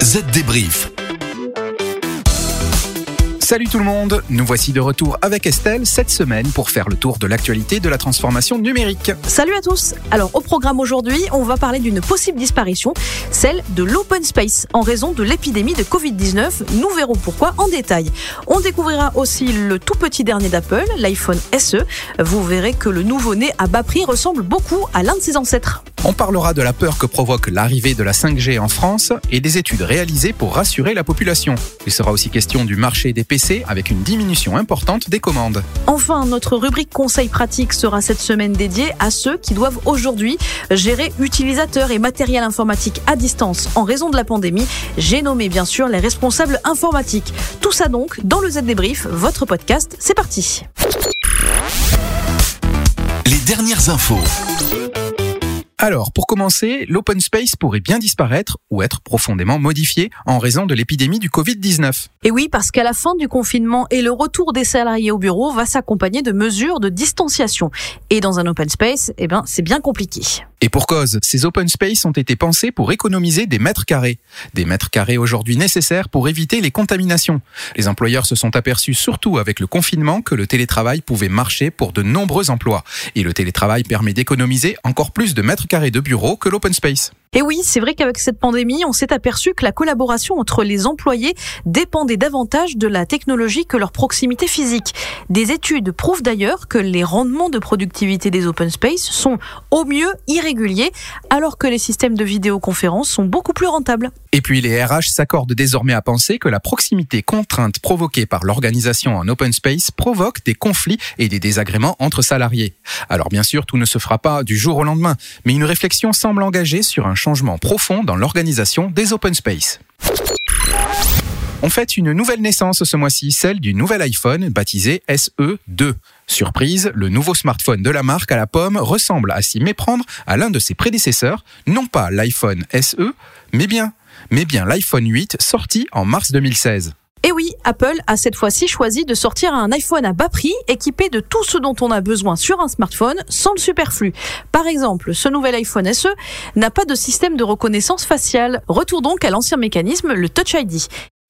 Z débrief. Salut tout le monde, nous voici de retour avec Estelle cette semaine pour faire le tour de l'actualité de la transformation numérique. Salut à tous Alors au programme aujourd'hui, on va parler d'une possible disparition, celle de l'open space en raison de l'épidémie de Covid-19. Nous verrons pourquoi en détail. On découvrira aussi le tout petit dernier d'Apple, l'iPhone SE. Vous verrez que le nouveau-né à bas prix ressemble beaucoup à l'un de ses ancêtres. On parlera de la peur que provoque l'arrivée de la 5G en France et des études réalisées pour rassurer la population. Il sera aussi question du marché des PC avec une diminution importante des commandes. Enfin, notre rubrique conseils pratiques sera cette semaine dédiée à ceux qui doivent aujourd'hui gérer utilisateurs et matériel informatique à distance en raison de la pandémie. J'ai nommé bien sûr les responsables informatiques. Tout ça donc dans le Z Débrief, votre podcast. C'est parti. Les dernières infos. Alors, pour commencer, l'open space pourrait bien disparaître ou être profondément modifié en raison de l'épidémie du Covid-19. Et oui, parce qu'à la fin du confinement et le retour des salariés au bureau va s'accompagner de mesures de distanciation. Et dans un open space, eh ben, c'est bien compliqué. Et pour cause, ces open space ont été pensés pour économiser des mètres carrés. Des mètres carrés aujourd'hui nécessaires pour éviter les contaminations. Les employeurs se sont aperçus surtout avec le confinement que le télétravail pouvait marcher pour de nombreux emplois. Et le télétravail permet d'économiser encore plus de mètres carrés de bureaux que l'open space. Et oui, c'est vrai qu'avec cette pandémie, on s'est aperçu que la collaboration entre les employés dépendait davantage de la technologie que leur proximité physique. Des études prouvent d'ailleurs que les rendements de productivité des open space sont au mieux irréguliers, alors que les systèmes de vidéoconférence sont beaucoup plus rentables. Et puis les RH s'accordent désormais à penser que la proximité contrainte provoquée par l'organisation en open space provoque des conflits et des désagréments entre salariés. Alors bien sûr, tout ne se fera pas du jour au lendemain, mais une réflexion semble engagée sur un changement profond dans l'organisation des open space. On fête une nouvelle naissance ce mois-ci, celle du nouvel iPhone baptisé SE2. Surprise, le nouveau smartphone de la marque à la pomme ressemble à s'y méprendre à l'un de ses prédécesseurs, non pas l'iPhone SE, mais bien, mais bien l'iPhone 8 sorti en mars 2016. Et oui, Apple a cette fois-ci choisi de sortir un iPhone à bas prix équipé de tout ce dont on a besoin sur un smartphone sans le superflu. Par exemple, ce nouvel iPhone SE n'a pas de système de reconnaissance faciale. Retour donc à l'ancien mécanisme, le Touch ID.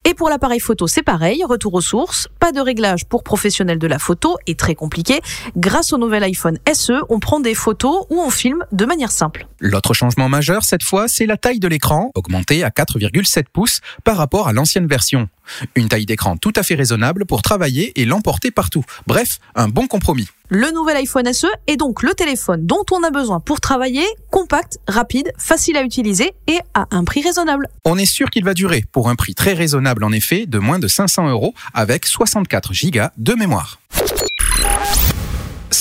Et pour l'appareil photo, c'est pareil, retour aux sources, pas de réglage pour professionnels de la photo et très compliqué. Grâce au nouvel iPhone SE, on prend des photos ou on filme de manière simple. L'autre changement majeur cette fois, c'est la taille de l'écran, augmentée à 4,7 pouces par rapport à l'ancienne version. Une taille d'écran tout à fait raisonnable pour travailler et l'emporter partout. Bref, un bon compromis. Le nouvel iPhone SE est donc le téléphone dont on a besoin pour travailler, compact, rapide, facile à utiliser et à un prix raisonnable. On est sûr qu'il va durer, pour un prix très raisonnable en effet, de moins de 500 euros, avec 64 Go de mémoire.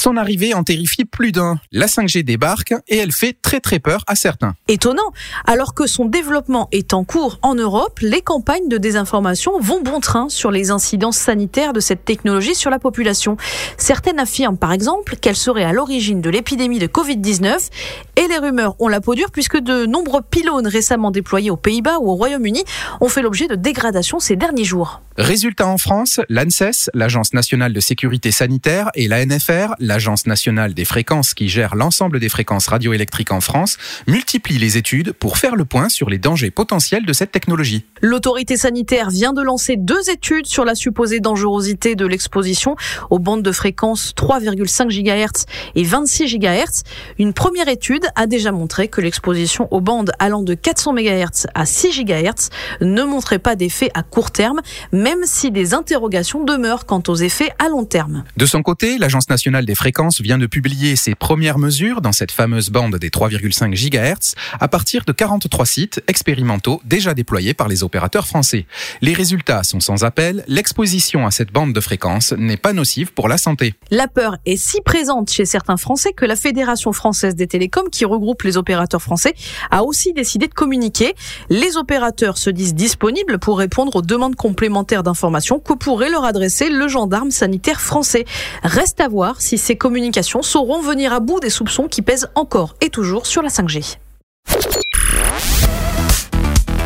Son arrivée en terrifie plus d'un. La 5G débarque et elle fait très très peur à certains. Étonnant, alors que son développement est en cours en Europe, les campagnes de désinformation vont bon train sur les incidences sanitaires de cette technologie sur la population. Certaines affirment par exemple qu'elle serait à l'origine de l'épidémie de Covid-19 et les rumeurs ont la peau dure puisque de nombreux pylônes récemment déployés aux Pays-Bas ou au Royaume-Uni ont fait l'objet de dégradations ces derniers jours. Résultat en France, l'ANSES, l'Agence nationale de sécurité sanitaire, et la NFR, l'Agence nationale des fréquences qui gère l'ensemble des fréquences radioélectriques en France, multiplient les études pour faire le point sur les dangers potentiels de cette technologie. L'autorité sanitaire vient de lancer deux études sur la supposée dangerosité de l'exposition aux bandes de fréquences 3,5 GHz et 26 GHz. Une première étude a déjà montré que l'exposition aux bandes allant de 400 MHz à 6 GHz ne montrait pas d'effet à court terme, même si des interrogations demeurent quant aux effets à long terme. De son côté, l'Agence nationale des fréquences vient de publier ses premières mesures dans cette fameuse bande des 3,5 GHz à partir de 43 sites expérimentaux déjà déployés par les opérateurs français. Les résultats sont sans appel, l'exposition à cette bande de fréquences n'est pas nocive pour la santé. La peur est si présente chez certains Français que la Fédération française des télécoms, qui regroupe les opérateurs français, a aussi décidé de communiquer. Les opérateurs se disent disponibles pour répondre aux demandes complémentaires d'informations que pourrait leur adresser le gendarme sanitaire français. Reste à voir si ces communications sauront venir à bout des soupçons qui pèsent encore et toujours sur la 5G.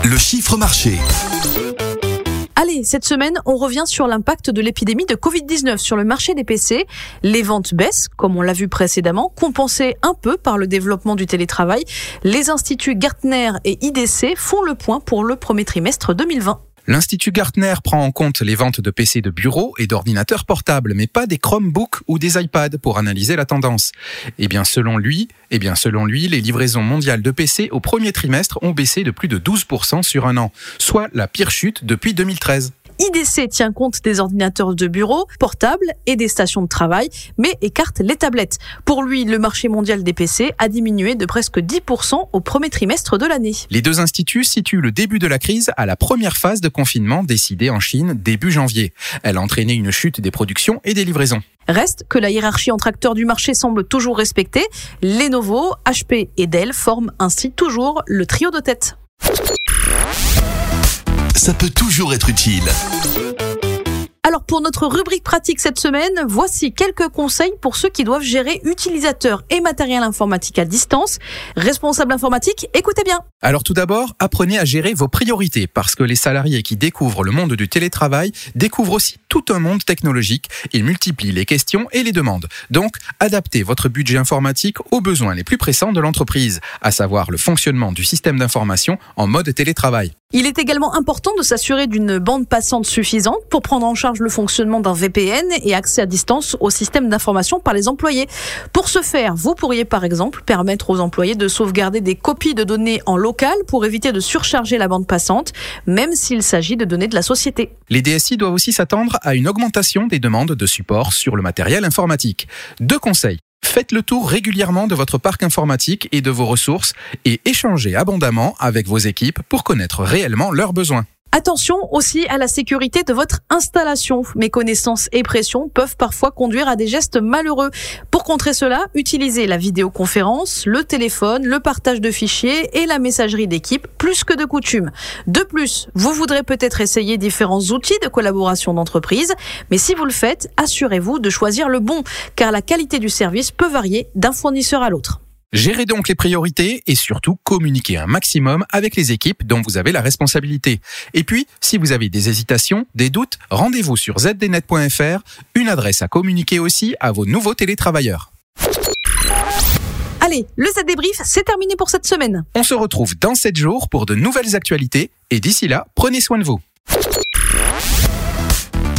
Le chiffre marché. Allez, cette semaine, on revient sur l'impact de l'épidémie de Covid-19 sur le marché des PC. Les ventes baissent, comme on l'a vu précédemment, compensées un peu par le développement du télétravail. Les instituts Gartner et IDC font le point pour le premier trimestre 2020. L'Institut Gartner prend en compte les ventes de PC de bureau et d'ordinateurs portables, mais pas des Chromebooks ou des iPads pour analyser la tendance. Eh bien, selon lui, eh bien, selon lui, les livraisons mondiales de PC au premier trimestre ont baissé de plus de 12% sur un an, soit la pire chute depuis 2013. IDC tient compte des ordinateurs de bureau, portables et des stations de travail, mais écarte les tablettes. Pour lui, le marché mondial des PC a diminué de presque 10% au premier trimestre de l'année. Les deux instituts situent le début de la crise à la première phase de confinement décidée en Chine début janvier. Elle a entraîné une chute des productions et des livraisons. Reste que la hiérarchie entre acteurs du marché semble toujours respectée. Lenovo, HP et Dell forment ainsi toujours le trio de tête ça peut toujours être utile. Alors pour notre rubrique pratique cette semaine, voici quelques conseils pour ceux qui doivent gérer utilisateurs et matériel informatique à distance. Responsable informatique, écoutez bien. Alors tout d'abord, apprenez à gérer vos priorités parce que les salariés qui découvrent le monde du télétravail découvrent aussi tout un monde technologique. Ils multiplient les questions et les demandes. Donc, adaptez votre budget informatique aux besoins les plus pressants de l'entreprise, à savoir le fonctionnement du système d'information en mode télétravail. Il est également important de s'assurer d'une bande passante suffisante pour prendre en charge le fonctionnement d'un VPN et accès à distance au système d'information par les employés. Pour ce faire, vous pourriez par exemple permettre aux employés de sauvegarder des copies de données en local pour éviter de surcharger la bande passante, même s'il s'agit de données de la société. Les DSI doivent aussi s'attendre à une augmentation des demandes de support sur le matériel informatique. Deux conseils. Faites le tour régulièrement de votre parc informatique et de vos ressources et échangez abondamment avec vos équipes pour connaître réellement leurs besoins. Attention aussi à la sécurité de votre installation. Méconnaissance et pression peuvent parfois conduire à des gestes malheureux. Pour contrer cela, utilisez la vidéoconférence, le téléphone, le partage de fichiers et la messagerie d'équipe plus que de coutume. De plus, vous voudrez peut-être essayer différents outils de collaboration d'entreprise, mais si vous le faites, assurez-vous de choisir le bon, car la qualité du service peut varier d'un fournisseur à l'autre. Gérez donc les priorités et surtout communiquez un maximum avec les équipes dont vous avez la responsabilité. Et puis, si vous avez des hésitations, des doutes, rendez-vous sur zdnet.fr, une adresse à communiquer aussi à vos nouveaux télétravailleurs. Allez, le Z débrief, c'est terminé pour cette semaine. On se retrouve dans 7 jours pour de nouvelles actualités et d'ici là, prenez soin de vous.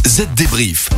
Z débrief